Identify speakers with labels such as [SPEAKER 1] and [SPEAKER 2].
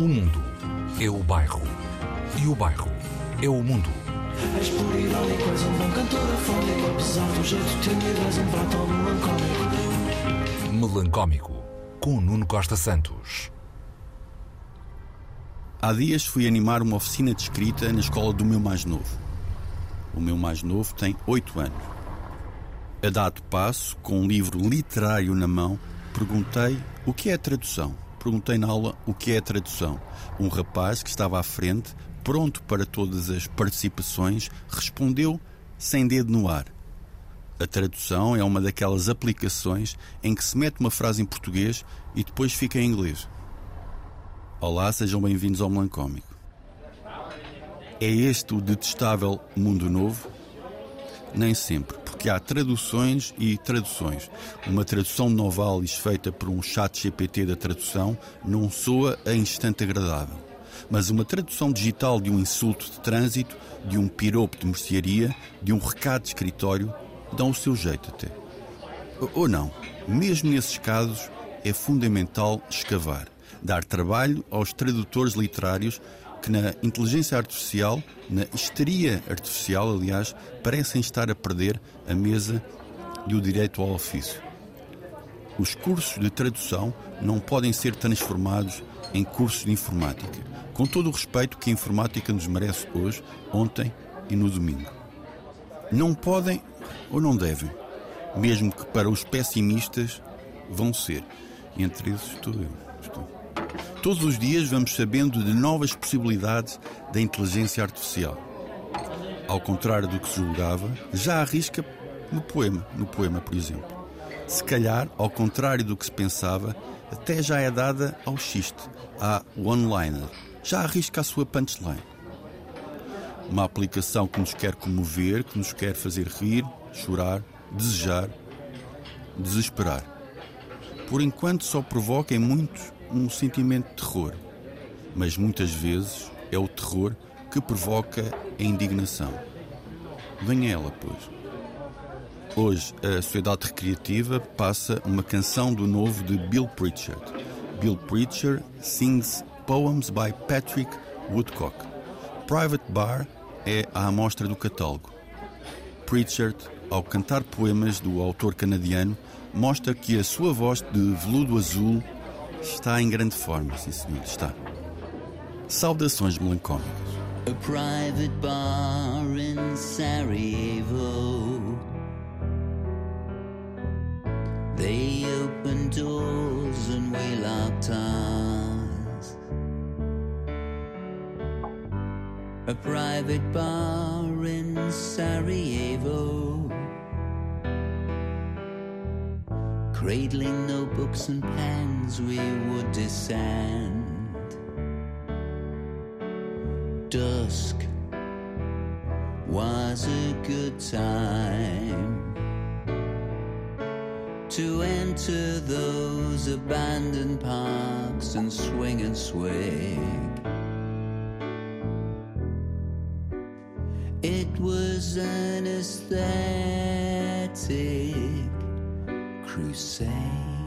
[SPEAKER 1] O mundo é o bairro. E o bairro é o mundo.
[SPEAKER 2] És puro irónico, és um bom cantor afónico Apesar do jeito tímido, és um prato melancólico
[SPEAKER 1] Melancómico, com Nuno Costa Santos.
[SPEAKER 3] Há dias fui animar uma oficina de escrita na escola do meu mais novo. O meu mais novo tem oito anos. A dado passo, com um livro literário na mão, perguntei o que é tradução. Perguntei na aula o que é a tradução. Um rapaz que estava à frente, pronto para todas as participações, respondeu sem dedo no ar. A tradução é uma daquelas aplicações em que se mete uma frase em português e depois fica em inglês. Olá, sejam bem-vindos ao Melancómico. É este o detestável mundo novo? Nem sempre, porque há traduções e traduções. Uma tradução de Novalis feita por um chat GPT da tradução não soa a instante agradável. Mas uma tradução digital de um insulto de trânsito, de um piropo de mercearia, de um recado de escritório, dão o seu jeito até. Ou não, mesmo nesses casos, é fundamental escavar dar trabalho aos tradutores literários que na inteligência artificial, na histeria artificial, aliás, parecem estar a perder a mesa e o direito ao ofício. Os cursos de tradução não podem ser transformados em cursos de informática, com todo o respeito que a informática nos merece hoje, ontem e no domingo. Não podem ou não devem, mesmo que para os pessimistas vão ser. Entre esses estou eu. Estou. Todos os dias vamos sabendo de novas possibilidades da inteligência artificial. Ao contrário do que se julgava, já arrisca no poema, no poema, por exemplo. Se calhar, ao contrário do que se pensava, até já é dada ao xiste, à one-liner. Já arrisca a sua punchline. Uma aplicação que nos quer comover, que nos quer fazer rir, chorar, desejar, desesperar. Por enquanto só provoca em muitos um sentimento de terror, mas muitas vezes é o terror que provoca a indignação. Venha ela, pois. Hoje, a Sociedade Recreativa passa uma canção do novo de Bill Pritchard. Bill Pritchard sings Poems by Patrick Woodcock. Private Bar é a amostra do catálogo. Pritchard, ao cantar poemas do autor canadiano, mostra que a sua voz de veludo azul Está em grande forma, sim senhor, está. Saudações melancólicas. A private bar in Sarajevo. They open doors and we locked eyes. A private bar in Sarajevo. Cradling notebooks and pens, we would descend. Dusk was a good time to enter those abandoned parks and swing and swing. It was an aesthetic crusade.